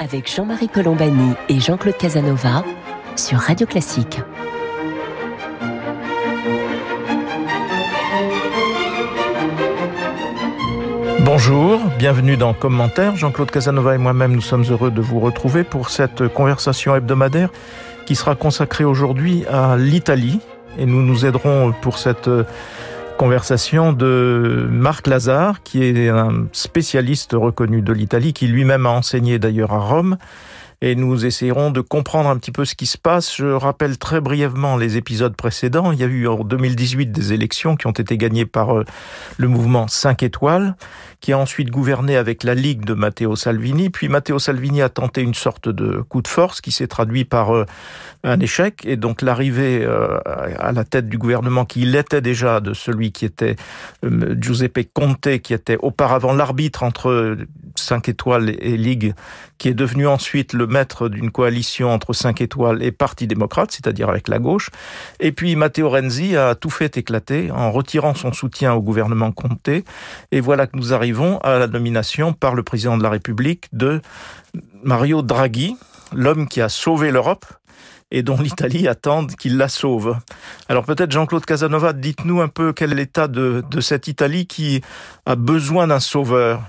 Avec Jean-Marie Colombani et Jean-Claude Casanova sur Radio Classique. Bonjour, bienvenue dans Commentaire. Jean-Claude Casanova et moi-même, nous sommes heureux de vous retrouver pour cette conversation hebdomadaire qui sera consacrée aujourd'hui à l'Italie. Et nous nous aiderons pour cette conversation de Marc Lazare, qui est un spécialiste reconnu de l'Italie, qui lui-même a enseigné d'ailleurs à Rome. Et nous essayerons de comprendre un petit peu ce qui se passe. Je rappelle très brièvement les épisodes précédents. Il y a eu en 2018 des élections qui ont été gagnées par euh, le mouvement 5 étoiles, qui a ensuite gouverné avec la Ligue de Matteo Salvini. Puis Matteo Salvini a tenté une sorte de coup de force qui s'est traduit par euh, un échec. Et donc l'arrivée euh, à la tête du gouvernement qui l'était déjà de celui qui était Giuseppe Conte, qui était auparavant l'arbitre entre 5 étoiles et Ligue, qui est devenu ensuite le maître d'une coalition entre 5 étoiles et Parti démocrate, c'est-à-dire avec la gauche. Et puis Matteo Renzi a tout fait éclater en retirant son soutien au gouvernement Conte. Et voilà que nous arrivons à la nomination par le président de la République de Mario Draghi, l'homme qui a sauvé l'Europe et dont l'Italie attend qu'il la sauve. Alors peut-être Jean-Claude Casanova, dites-nous un peu quel est l'état de cette Italie qui a besoin d'un sauveur.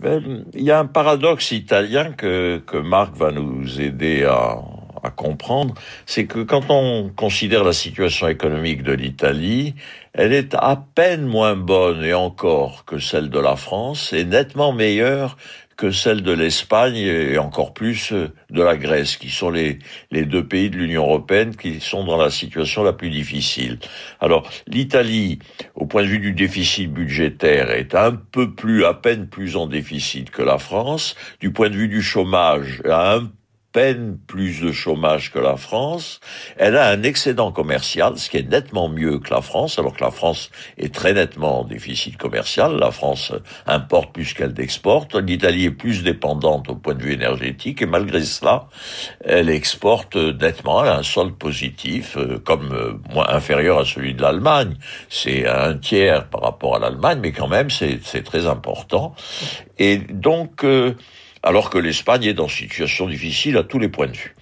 Ben, il y a un paradoxe italien que, que Marc va nous aider à, à comprendre, c'est que quand on considère la situation économique de l'Italie, elle est à peine moins bonne et encore que celle de la France et nettement meilleure que celle de l'Espagne et encore plus euh, de la Grèce, qui sont les, deux pays de l'Union européenne qui sont dans la situation la plus difficile. Alors, l'Italie, au point de vue du déficit budgétaire, est un peu plus, à peine plus en déficit que la France. Du point de vue du chômage, peine plus de chômage que la France. Elle a un excédent commercial, ce qui est nettement mieux que la France, alors que la France est très nettement en déficit commercial. La France importe plus qu'elle exporte. L'Italie est plus dépendante au point de vue énergétique et malgré cela, elle exporte nettement. Elle a un solde positif, euh, comme euh, moins inférieur à celui de l'Allemagne. C'est un tiers par rapport à l'Allemagne, mais quand même, c'est très important. Et donc, euh, alors que l'Espagne est dans une situation difficile à tous les points de vue.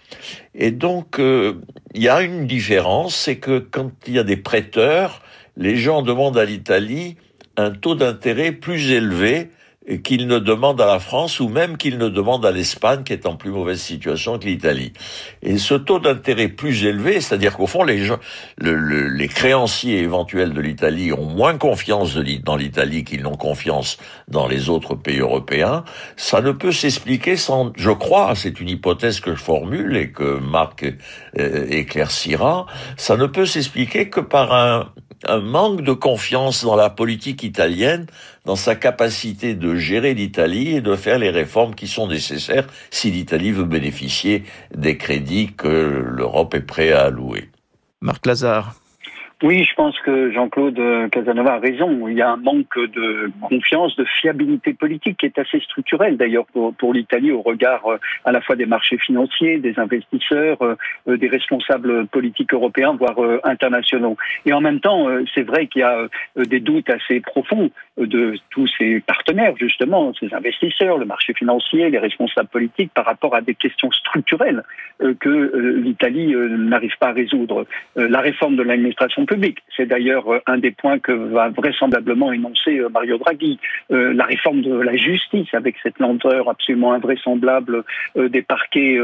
Et donc, euh, il y a une différence, c'est que quand il y a des prêteurs, les gens demandent à l'Italie un taux d'intérêt plus élevé qu'il ne demande à la France ou même qu'il ne demande à l'Espagne qui est en plus mauvaise situation que l'Italie. Et ce taux d'intérêt plus élevé, c'est-à-dire qu'au fond les gens, les créanciers éventuels de l'Italie ont moins confiance dans l'Italie qu'ils n'ont confiance dans les autres pays européens, ça ne peut s'expliquer sans, je crois, c'est une hypothèse que je formule et que Marc euh, éclaircira, ça ne peut s'expliquer que par un, un manque de confiance dans la politique italienne, dans sa capacité de gérer l'Italie et de faire les réformes qui sont nécessaires si l'Italie veut bénéficier des crédits que l'Europe est prête à allouer. Oui, je pense que Jean-Claude Casanova a raison. Il y a un manque de confiance, de fiabilité politique qui est assez structurel d'ailleurs pour, l'Italie au regard euh, à la fois des marchés financiers, des investisseurs, euh, euh, des responsables politiques européens, voire internationaux. Et en même temps, c'est vrai qu'il y a des doutes assez profonds de tous ces partenaires, justement, ces investisseurs, le marché financier, les responsables politiques, par rapport à des questions structurelles que l'Italie n'arrive pas à résoudre. La réforme de l'administration C'est d'ailleurs euh, un des points que va vraisemblablement énoncer euh, Mario Draghi. Euh, la réforme de la justice avec cette lenteur absolument invraisemblable des parquets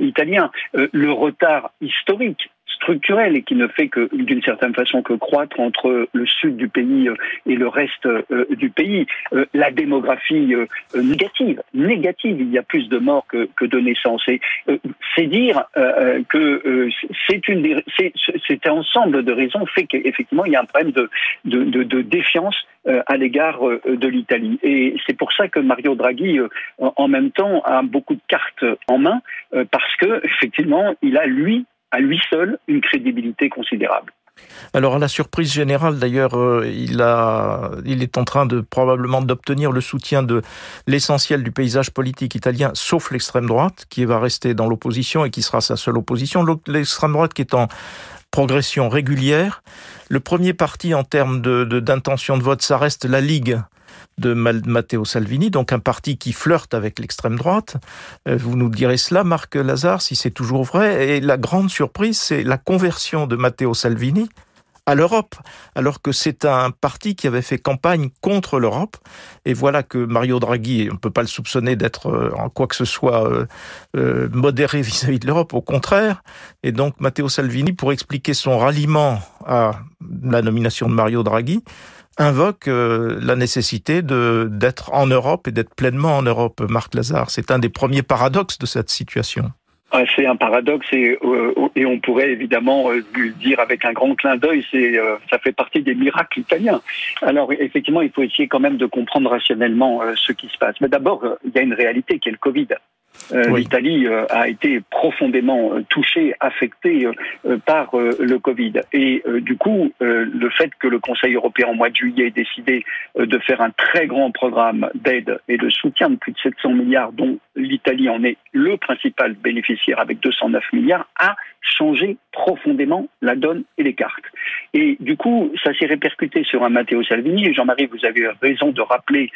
italiens. le retard historique structurel et qui ne fait que d'une certaine façon que croître entre le sud du pays et le reste du pays. La démographie négative, négative, il y a plus de morts que, que de naissances. Et c'est dire que c'est une, c'est un ensemble de raisons fait qu'effectivement il y a un problème de, de, de, défiance à l'égard de l'Italie. Et c'est pour ça que Mario Draghi, en même temps, a beaucoup de cartes en main, parce que effectivement, il a lui à lui seul une crédibilité considérable. Alors à la surprise générale d'ailleurs, euh, il il est en train de probablement d'obtenir le soutien de l'essentiel du paysage politique italien, sauf l'extrême droite, qui va rester dans l'opposition et qui sera sa seule opposition. L'extrême droite qui est en progression régulière. Le premier parti en termes d'intention de, de vote, ça reste la Ligue de Matteo Salvini, donc un parti qui flirte avec l'extrême droite. Euh, vous nous direz cela, Marc Lazare, si c'est toujours vrai. Et la grande surprise, c'est la conversion de Matteo Salvini à l'Europe, alors que c'est un parti qui avait fait campagne contre l'Europe. Et voilà que Mario Draghi, on ne peut pas le soupçonner d'être euh, en quoi que ce soit euh, modéré vis-à-vis de l'Europe, au contraire. Et donc Matteo Salvini, pour expliquer son ralliement à la nomination de Mario Draghi, invoque la nécessité de d'être en Europe et d'être pleinement en Europe, Marc Lazare. C'est un des premiers paradoxes de cette situation. C'est un paradoxe et, euh, et, on pourrait évidemment euh, dire avec un grand clin d'œil, euh, ça fait partie des miracles italiens. Alors effectivement, il faut essayer quand même de comprendre rationnellement ce qui se passe. Mais d'abord, il y a une réalité qui est le Covid. Euh, L'Italie euh, a été profondément euh, touchée, affectée par le Covid. Et du coup, le fait que le Conseil européen, au mois de juillet, ait décidé de faire un très grand programme d'aide et de soutien de plus de 700 milliards, dont l'Italie en est le principal bénéficiaire avec 209 milliards, a changé profondément la donne et les cartes. Et du coup, ça s'est répercuté sur un Matteo Salvini. Jean-Marie, vous avez raison de rappeler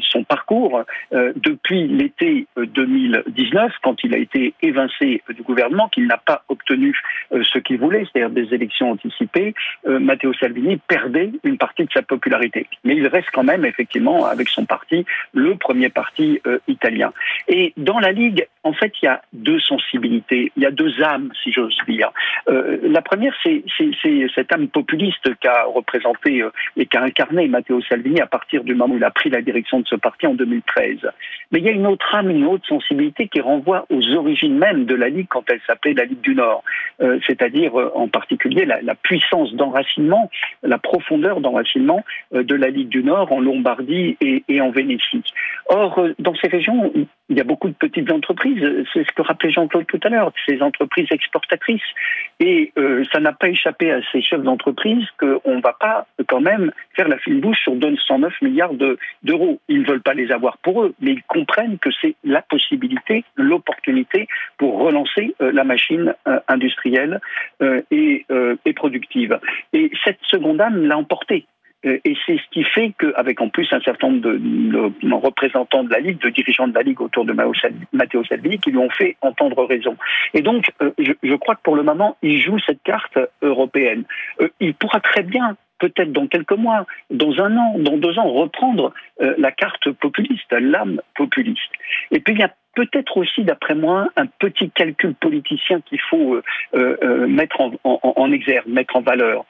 son parcours. depuis l'été 2000 19, quand il a été évincé du gouvernement, qu'il n'a pas obtenu euh, ce qu'il voulait, c'est-à-dire des élections anticipées, euh, Matteo Salvini perdait une partie de sa popularité. Mais il reste quand même, effectivement, avec son parti, le premier parti euh, italien. Et dans la Ligue, en fait, il y a deux sensibilités, il y a deux âmes, si j'ose dire. la première, c'est cette âme populiste qu'a représenté et qu'a incarné Matteo Salvini à partir du moment où il a pris la direction de ce parti en 2013. Mais il y a une autre âme, une autre sensibilité qui renvoie aux origines même de la Ligue quand elle s'appelait la Ligue du Nord, euh, c'est-à-dire euh, en particulier la, puissance d'enracinement, la profondeur d'enracinement euh, de la Ligue du Nord en Lombardie et, et en Vénétie. Or, dans ces régions, il y a beaucoup de petites entreprises, c'est ce que rappelait Jean-Claude tout à l'heure, ces entreprises exportatrices. Et ça n'a pas échappé à ces chefs d'entreprise qu'on ne va pas quand même faire la fine bouche sur 209 milliards d'euros. ils ne veulent pas les avoir pour eux, mais ils comprennent que c'est la possibilité, l'opportunité pour relancer euh, la machine euh, industrielle euh, et, et productive. Et cette seconde âme l'a emporté. Et c'est ce qui fait qu'avec en plus un certain nombre de, représentants de la Ligue, de dirigeants de la Ligue autour de Matteo Salvini, qui lui ont fait entendre raison. Et donc, je, je, crois que pour le moment, il joue cette carte européenne. Il pourra très bien peut-être dans quelques mois, dans un an, dans deux ans, reprendre euh, la carte populiste, l'âme populiste. Et puis il y a peut-être aussi, d'après moi, un petit calcul politicien qu'il faut euh, euh, mettre en, exergue, mettre en valeur.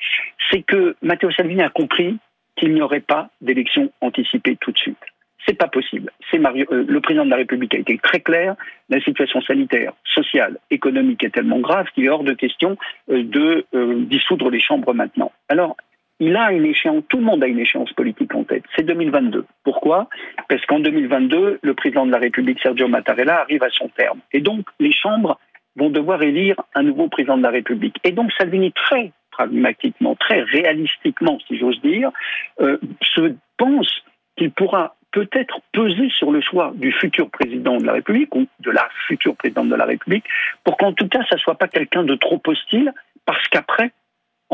C'est que Matteo Salvini a compris qu'il n'y aurait pas d'élection anticipée tout de suite. C'est pas possible. C'est le président de la République a été très clair. La situation sanitaire, sociale, économique est tellement grave qu'il est hors de question de dissoudre les chambres maintenant. Alors, il a une échéance, tout le monde a une échéance politique en tête, c'est 2022. Pourquoi? Parce qu'en 2022, le président de la République, Sergio Mattarella, arrive à son terme. Et donc, les chambres vont devoir élire un nouveau président de la République. Et donc, Salvini, très pragmatiquement, très réalistiquement, si j'ose dire, euh, se pense qu'il pourra peut-être peser sur le choix du futur président de la République ou de la future présidente de la République pour qu'en tout cas, ça ne soit pas quelqu'un de trop hostile parce qu'après,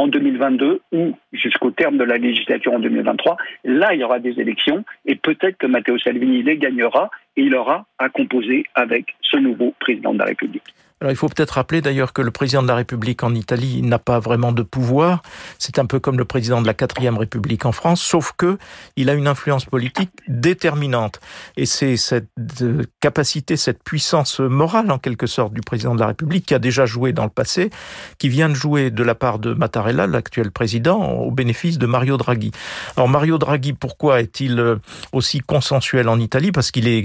en 2022 ou jusqu'au terme de la législature en 2023. Là, il y aura des élections et peut-être que Matteo Salvini les gagnera et il aura à composer avec ce nouveau président de la République. Alors il faut peut-être rappeler d'ailleurs que le président de la République en Italie n'a pas vraiment de pouvoir. C'est un peu comme le président de la quatrième République en France, sauf que il a une influence politique déterminante. Et c'est cette euh, capacité, cette puissance morale en quelque sorte du président de la République qui a déjà joué dans le passé, qui vient de jouer de la part de Mattarella, l'actuel président, au bénéfice de Mario Draghi. Alors Mario Draghi, pourquoi est-il euh, aussi consensuel en Italie? Parce qu'il est,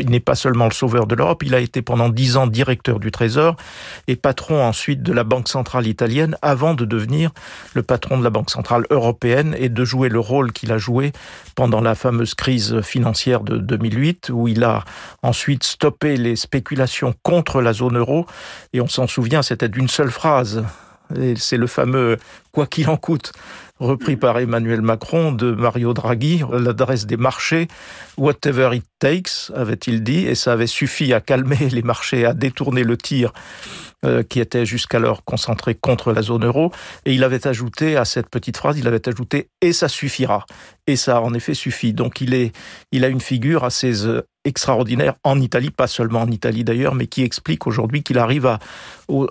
il n'est pas seulement le sauveur de l'Europe, il a été pendant dix ans directeur du Trésor et patron ensuite de la Banque centrale italienne avant de devenir le patron de la Banque centrale européenne et de jouer le rôle qu'il a joué pendant la fameuse crise financière de 2008 où il a ensuite stoppé les spéculations contre la zone euro et on s'en souvient, c'était d'une seule phrase. C'est le fameux quoi qu'il en coûte repris par Emmanuel Macron de Mario Draghi, l'adresse des marchés, whatever it takes, avait-il dit, et ça avait suffi à calmer les marchés, à détourner le tir euh, qui était jusqu'alors concentré contre la zone euro. Et il avait ajouté à cette petite phrase, il avait ajouté et ça suffira. Et ça en effet suffi. Donc il est, il a une figure assez euh, extraordinaire en Italie, pas seulement en Italie d'ailleurs, mais qui explique aujourd'hui qu'il arrive à,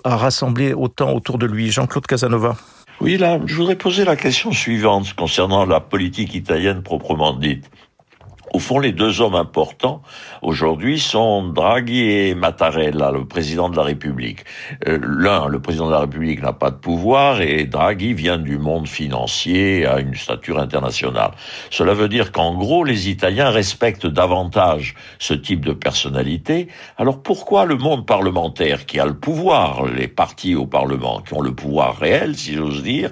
à rassembler autant autour de lui. Jean-Claude Casanova. Oui, là, je voudrais poser la question suivante concernant la politique italienne proprement dite. Au fond, les deux hommes importants aujourd'hui sont Draghi et Mattarella, le président de la République. Euh, l'un, le président de la République, n'a pas de pouvoir et Draghi vient du monde financier à une stature internationale. Cela veut dire qu'en gros, les Italiens respectent davantage ce type de personnalité. Alors pourquoi le monde parlementaire, qui a le pouvoir, les partis au Parlement, qui ont le pouvoir réel, si j'ose dire,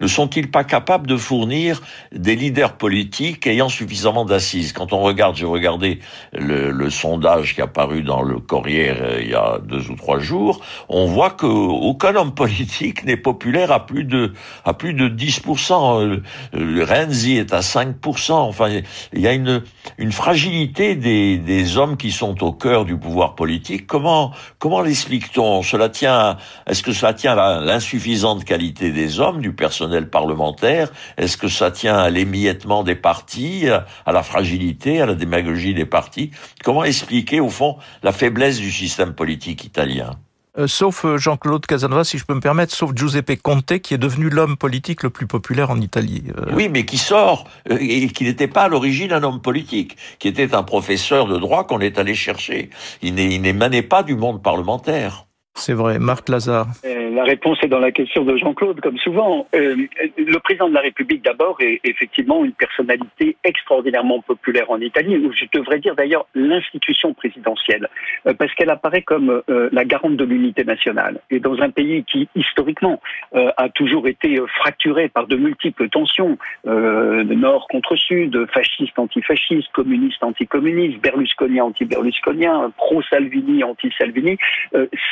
ne sont-ils pas capables de fournir des leaders politiques ayant suffisamment d'assises? Quand on regarde, j'ai regardé le, sondage qui a paru dans le Corriere euh, il y a deux ou trois jours, on voit qu'aucun homme politique n'est populaire à plus de à plus de 10%. Euh, euh, Renzi est à 5%. Enfin, il y a une une fragilité des, des hommes qui sont au cœur du pouvoir politique. Comment comment l'explique-t-on? Cela tient est-ce que cela tient à l'insuffisante qualité des hommes, du personnel parlementaire? Est-ce que ça tient à l'émiettement des partis, à la fragilité à la démagogie des partis. Comment expliquer, au fond, la faiblesse du système politique italien? Euh, sauf euh, Jean-Claude Casanova, si je peux me permettre, sauf Giuseppe Conte, qui est devenu l'homme politique le plus populaire en Italie. Euh. Oui, mais qui sort, et qui n'était pas à l'origine un homme politique, qui était un professeur de droit qu'on est allé chercher. Il n'émanait pas du monde parlementaire. C'est vrai, Marc Lazare. Euh, la réponse est dans la question de Jean-Claude, comme souvent. Euh, le président de la République, d'abord, est effectivement une personnalité extraordinairement populaire en Italie, ou je devrais dire d'ailleurs l'institution présidentielle, euh, parce qu'elle apparaît comme la garante de l'unité nationale. Et dans un pays qui, historiquement, a toujours été fracturé par de multiples tensions, de nord contre sud, fasciste, antifasciste, communiste, anticommuniste, berlusconien, anti-berlusconien, pro-Salvini, anti-Salvini,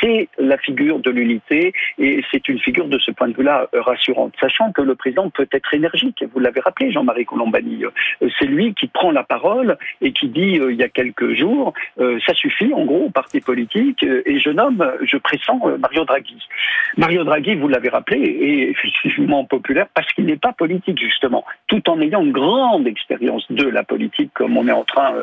c'est la figure de l'unité et c'est une figure de ce point de vue-là euh, rassurante, sachant que le président peut être énergique. Vous l'avez rappelé, Jean-Marie Colombani. Euh, c'est lui qui prend la parole et qui dit euh, il y a quelques jours ça suffit en gros au parti politique et je nomme, je pressens Mario Draghi. Mario Draghi, vous l'avez rappelé, est effectivement populaire parce qu'il n'est pas politique justement, tout en ayant une grande expérience de la politique comme on est en train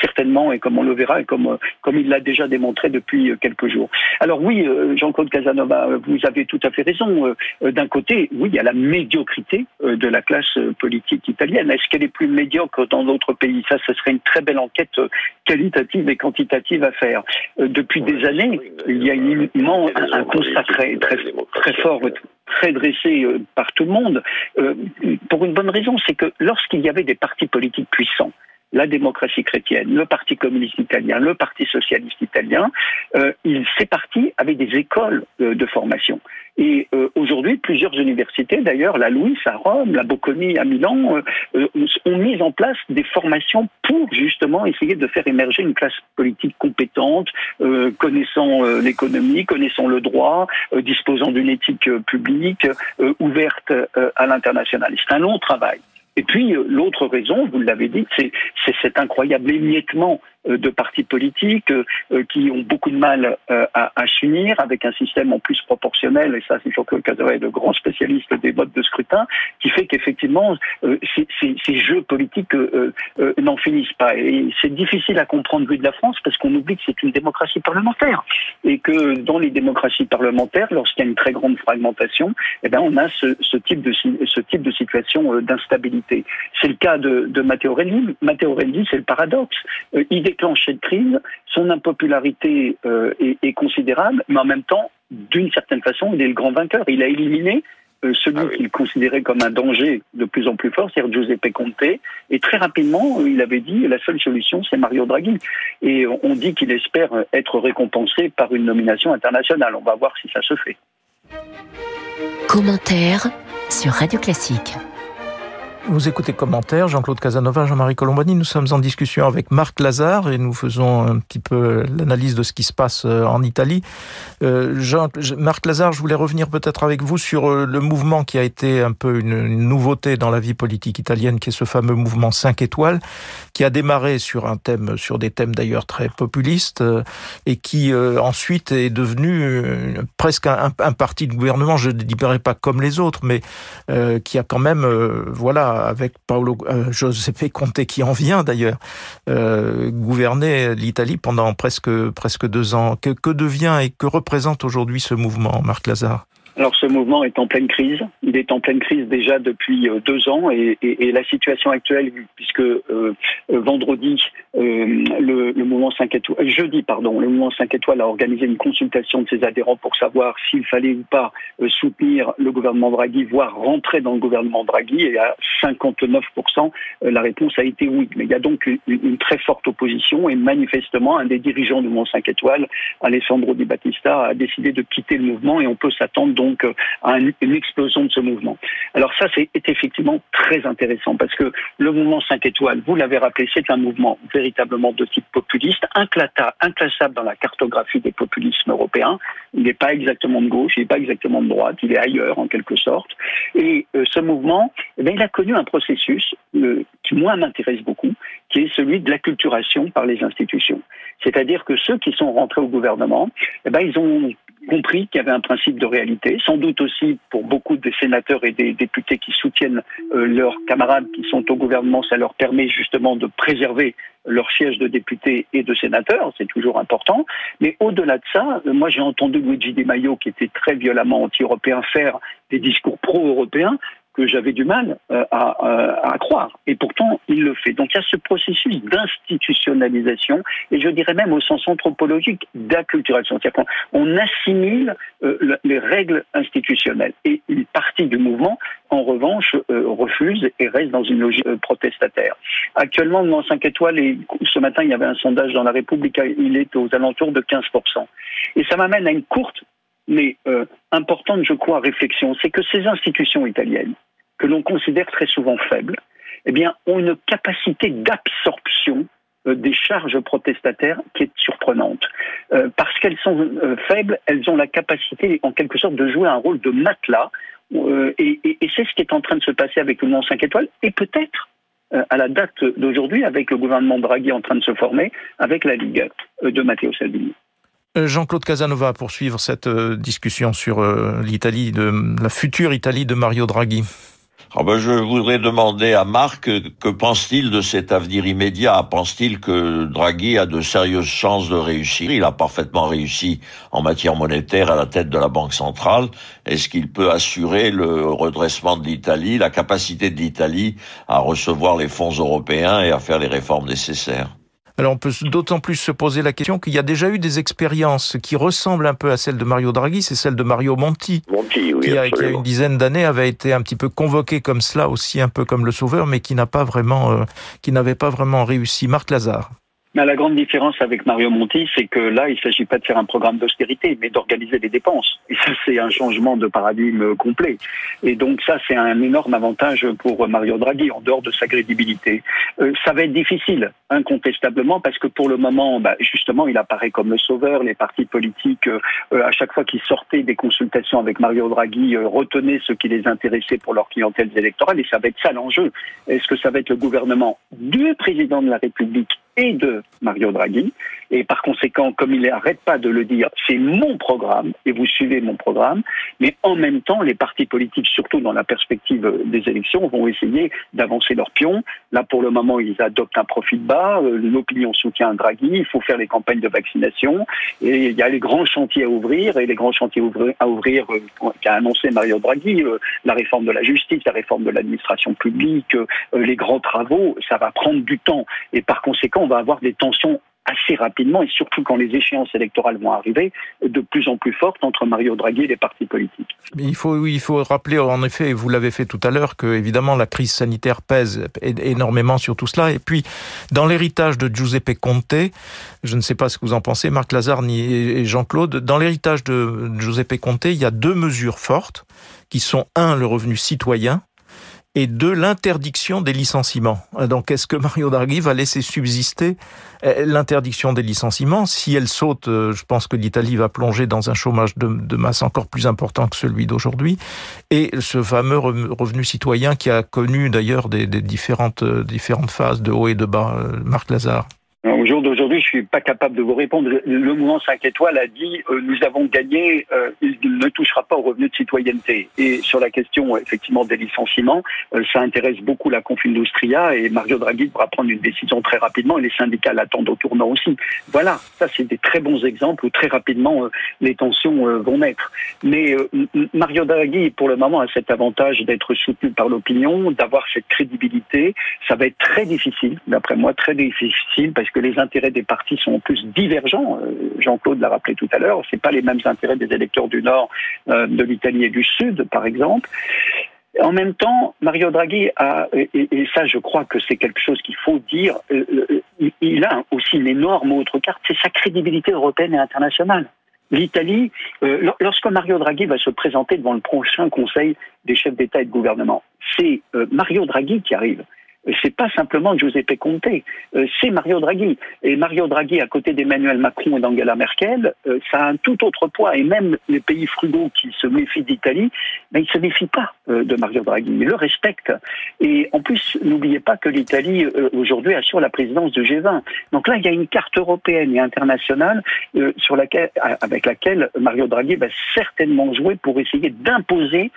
certainement et comme on le verra et comme comme il l'a déjà démontré depuis quelques jours. Alors oui, oui, euh, Jean-Claude Casanova, vous avez tout à fait raison. Euh, euh, d'un côté, oui, il y a la médiocrité de la classe politique italienne. Est-ce qu'elle est plus médiocre dans d'autres pays? Ça, ce serait une très belle enquête qualitative et quantitative à faire. Depuis des années, il y a uniquement un, constat très, très fort très dressé par tout le monde, pour une bonne raison, c'est que lorsqu'il y avait des partis politiques puissants, la démocratie chrétienne, le Parti communiste italien, le Parti socialiste italien, euh, ces partis avaient des écoles euh, de formation. Et euh, aujourd'hui, plusieurs universités, d'ailleurs, la Louis à Rome, la Bocconi à Milan, euh, ont mis en place des formations pour justement essayer de faire émerger une classe politique compétente, connaissant l'économie, connaissant le droit, disposant d'une éthique publique, ouverte à l'international. C'est un long travail. Et puis, l'autre raison, vous l'avez dit, c'est cet incroyable émiettement euh, de partis politiques euh, euh, qui ont beaucoup de mal à, s'unir avec un système en plus proportionnel, et ça c'est Jean-Claude Cazaret, le grand spécialiste des modes de scrutin, qui fait qu'effectivement ces, jeux politiques n'en finissent pas. Et c'est difficile à comprendre vu de la France parce qu'on oublie que c'est une démocratie parlementaire et que dans les démocraties parlementaires, lorsqu'il y a une très grande fragmentation, eh bien on a ce, type de ce type de situation d'instabilité. C'est le cas de, Matteo Renzi. Matteo Renzi, c'est le paradoxe. Déclenché de crise, son impopularité euh, est, considérable, mais en même temps, d'une certaine façon, il est le grand vainqueur. Il a éliminé euh, celui ah qu'il considérait comme un danger de plus en plus fort, c'est-à-dire Giuseppe Conte. Et très rapidement, il avait dit la seule solution, c'est Mario Draghi. Et on dit qu'il espère être récompensé par une nomination internationale. On va voir si ça se fait. Commentaire sur Radio Classique. Vous écoutez commentaires, Jean-Claude Casanova, Jean-Marie Colombani. Nous sommes en discussion avec Marc Lazare et nous faisons un petit peu l'analyse de ce qui se passe euh, en Italie. Euh, Marc Lazare, je voulais revenir peut-être avec vous sur euh, le mouvement qui a été un peu une, nouveauté dans la vie politique italienne, qui est ce fameux mouvement 5 étoiles, qui a démarré sur un thème, sur des thèmes d'ailleurs très populistes, et qui ensuite est devenu presque un, un, parti de gouvernement. Je ne dirais pas comme les autres, mais qui a quand même, voilà avec Paolo euh, Giuseppe Conte qui en vient d'ailleurs, euh, gouverner l'Italie pendant presque presque deux ans. Que, que devient et que représente aujourd'hui ce mouvement, Marc Lazare? Alors ce mouvement est en pleine crise. Il est en pleine crise déjà depuis euh, deux ans et, la situation actuelle, puisque euh, euh vendredi le, le, mouvement 5 étoiles, jeudi pardon, le mouvement 5 étoiles a organisé une consultation de ses adhérents pour savoir s'il fallait ou pas soutenir le gouvernement Draghi, voire rentrer dans le gouvernement Draghi. Et à 59%, la réponse a été oui. Mais il y a donc une, une très forte opposition et manifestement un des dirigeants du mouvement 5 étoiles, Alessandro Di Battista, a décidé de quitter le mouvement et on peut s'attendre donc euh, à une explosion de ce mouvement. Alors ça, c'est effectivement très intéressant parce que le mouvement 5 étoiles, vous l'avez rappelé, c'est un mouvement véritablement de type populiste, inclassable dans la cartographie des populismes européens. Il n'est pas exactement de gauche, il n'est pas exactement de droite, il est ailleurs en quelque sorte. Et euh, ce mouvement, eh il a connu un processus euh, qui, moi, m'intéresse beaucoup, qui est celui de l'acculturation par les institutions. C'est-à-dire que ceux qui sont rentrés au gouvernement, eh ils ont compris qu'il y avait un principe de réalité, sans doute aussi pour beaucoup des sénateurs et des députés qui soutiennent euh, leurs camarades qui sont au gouvernement, ça leur permet justement de préserver leur siège de députés et de sénateurs, c'est toujours important. Mais au-delà de ça, euh, moi j'ai entendu Luigi Di Maio, qui était très violemment anti-européen, faire des discours pro-européens que j'avais du mal euh, à, à, croire. Et pourtant, il le fait. Donc il y a ce processus d'institutionnalisation, et je dirais même au sens anthropologique d'acculturation. C'est-à-dire assimile euh, les règles institutionnelles. Et une partie du mouvement, en revanche, euh, refuse et reste dans une logique protestataire. Actuellement, dans 5 étoiles, et ce matin, il y avait un sondage dans la République, il est aux alentours de 15%. Et ça m'amène à une courte mais euh, importante, je crois, réflexion, c'est que ces institutions italiennes, que l'on considère très souvent faibles, eh bien, ont une capacité d'absorption euh, des charges protestataires qui est surprenante. Euh, parce qu'elles sont faibles, elles ont la capacité, en quelque sorte, de jouer un rôle de matelas. Et, c'est ce qui est en train de se passer avec le Mont 5 étoiles, et peut-être à la date d'aujourd'hui, avec le gouvernement Draghi en train de se former, avec la Ligue de Matteo Salvini. Euh, Jean-Claude Casanova pour suivre cette euh, discussion sur euh, l'Italie, la future Italie de Mario Draghi. Ah ben je voudrais demander à Marc que pense-t-il de cet avenir immédiat? Pense-t-il que Draghi a de sérieuses chances de réussir? Il a parfaitement réussi en matière monétaire à la tête de la Banque centrale. Est-ce qu'il peut assurer le redressement de l'Italie, la capacité de l'Italie à recevoir les fonds européens et à faire les réformes nécessaires? Alors on peut d'autant plus se poser la question qu'il y a déjà eu des expériences qui ressemblent un peu à celle de Mario Draghi, c'est celle de Mario Monti, Monti oui, qui, a, qui, a, une dizaine d'années avait été un petit peu convoqué comme cela aussi un peu comme le sauveur, mais qui n'a pas vraiment, euh, qui n'avait pas vraiment réussi. Marc Lazare. Mais la grande différence avec Mario Monti, c'est que là, il ne s'agit pas de faire un programme d'austérité, mais d'organiser les dépenses. Et ça, c'est un changement de paradigme complet. Et donc ça, c'est un énorme avantage pour Mario Draghi, en dehors de sa crédibilité. Euh, ça va être difficile, incontestablement, parce que pour le moment, bah, justement, il apparaît comme le sauveur. Les partis politiques, euh, à chaque fois qu'ils sortaient des consultations avec Mario Draghi, euh, retenaient ce qui les intéressait pour leur clientèle électorale. Et ça va être ça l'enjeu. Est-ce que ça va être le gouvernement du président de la République et de Mario Draghi. Et par conséquent, comme il n'arrête pas de le dire, c'est mon programme et vous suivez mon programme. Mais en même temps, les partis politiques, surtout dans la perspective des élections, vont essayer d'avancer leurs pions. Là, pour le moment, ils adoptent un profil bas. Euh, l'opinion soutient Draghi. Il faut faire les campagnes de vaccination. Et il y a les grands chantiers à ouvrir. Et les grands chantiers à ouvrir euh, qu'a annoncé Mario Draghi, euh, la réforme de la justice, la réforme de l'administration publique, les grands travaux, ça va prendre du temps. Et par conséquent, on va avoir des tensions assez rapidement, et surtout quand les échéances électorales vont arriver, de plus en plus fortes entre Mario Draghi et les partis politiques. Il faut, il faut rappeler, en effet, et vous l'avez fait tout à l'heure, que évidemment la crise sanitaire pèse énormément sur tout cela. Et puis, dans l'héritage de Giuseppe Conte, je ne sais pas ce que vous en pensez, Marc Lazare et Jean-Claude, dans l'héritage de Giuseppe Conte, il y a deux mesures fortes qui sont, un, le revenu citoyen, et de l'interdiction des licenciements. Donc est-ce que Mario Draghi va laisser subsister euh, l'interdiction des licenciements Si elle saute, euh, je pense que l'Italie va plonger dans un chômage de, masse encore plus important que celui d'aujourd'hui. Et ce fameux revenu citoyen qui a connu d'ailleurs des, différentes, euh, différentes phases de haut et de bas, Marc Lazare. Au jour d'aujourd'hui, je suis pas capable de vous répondre. Le mouvement 5 étoiles a dit euh, nous avons gagné, euh, il ne touchera pas au revenu de citoyenneté. Et sur la question effectivement des licenciements, euh, ça intéresse beaucoup la Confindustria et Mario Draghi devra prendre une décision très rapidement et les syndicats l'attendent au tournant aussi. Voilà, ça c'est des très bons exemples où très rapidement les tensions vont naître. Mais Mario Draghi pour le moment a cet avantage d'être soutenu par l'opinion, d'avoir cette crédibilité. Ça va être très difficile, d'après moi, très difficile parce que les intérêts des partis sont en plus divergents. Euh, Jean-Claude l'a rappelé tout à l'heure, c'est pas les mêmes intérêts des électeurs du Nord, euh, de l'Italie et du Sud, par exemple. En même temps, Mario Draghi a, et, ça je crois que c'est quelque chose qu'il faut dire, euh, il a aussi une énorme autre carte, c'est sa crédibilité européenne et internationale. L'Italie, lorsque Mario Draghi va se présenter devant le prochain Conseil des chefs d'État et de gouvernement, c'est Mario Draghi qui arrive c'est pas simplement Giuseppe Conte, euh, c'est Mario Draghi. Et Mario Draghi, à côté d'Emmanuel Macron et d'Angela Merkel, euh, ça a un tout autre poids. Et même les pays frugaux qui se méfient d'Italie, mais ils se méfient pas euh, de Mario Draghi, ils le respectent. Et en plus, n'oubliez pas que l'Italie aujourd'hui assure la présidence du G20. Donc là, il y a une carte européenne et internationale sur laquelle, avec laquelle Mario Draghi va certainement jouer pour essayer d'imposer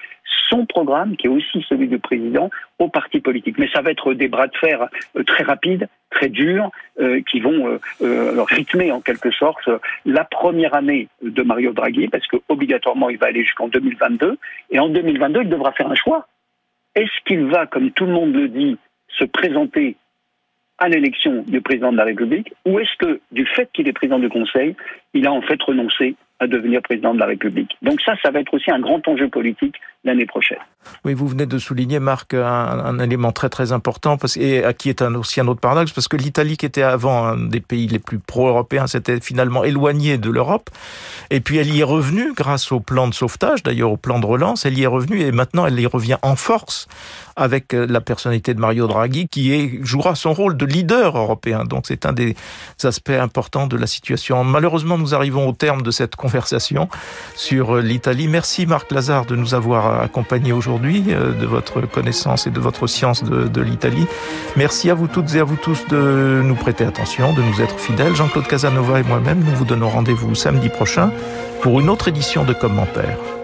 son programme, qui est aussi celui du président, aux partis politiques. Mais ça va être des bras de fer euh, très rapides, très durs, euh, qui vont euh, rythmer en quelque sorte la première année de Mario Draghi, parce que obligatoirement il va aller jusqu'en 2022, et en 2022 il devra faire un choix. Est-ce qu'il va, comme tout le monde le dit, se présenter à l'élection du président de la République, ou est-ce que, du fait qu'il est président du Conseil, il a en fait renoncé à devenir président de la République. Donc ça, ça va être aussi un grand enjeu politique l'année prochaine. Oui, vous venez de souligner, Marc, un, élément très très important, parce, et qui est aussi un autre paradoxe, parce que l'Italie, qui était avant un des pays les plus pro-européens, s'était finalement éloignée de l'Europe, et puis elle y est revenue grâce au plan de sauvetage, d'ailleurs au plan de relance, elle y est revenue, et maintenant elle y revient en force avec euh, la personnalité de Mario Draghi, qui jouera son rôle de leader européen. Donc c'est un des aspects importants de la situation. Malheureusement, nous arrivons au terme de cette conversation sur euh, l'Italie. Merci Marc Lazare de nous avoir accompagnés aujourd'hui, euh, de votre connaissance et de votre science de l'Italie. Merci à vous toutes et à vous tous de nous prêter attention, de nous être fidèles. Jean-Claude Casanova et moi-même, nous vous donnons rendez-vous samedi prochain pour une autre édition de commentaires.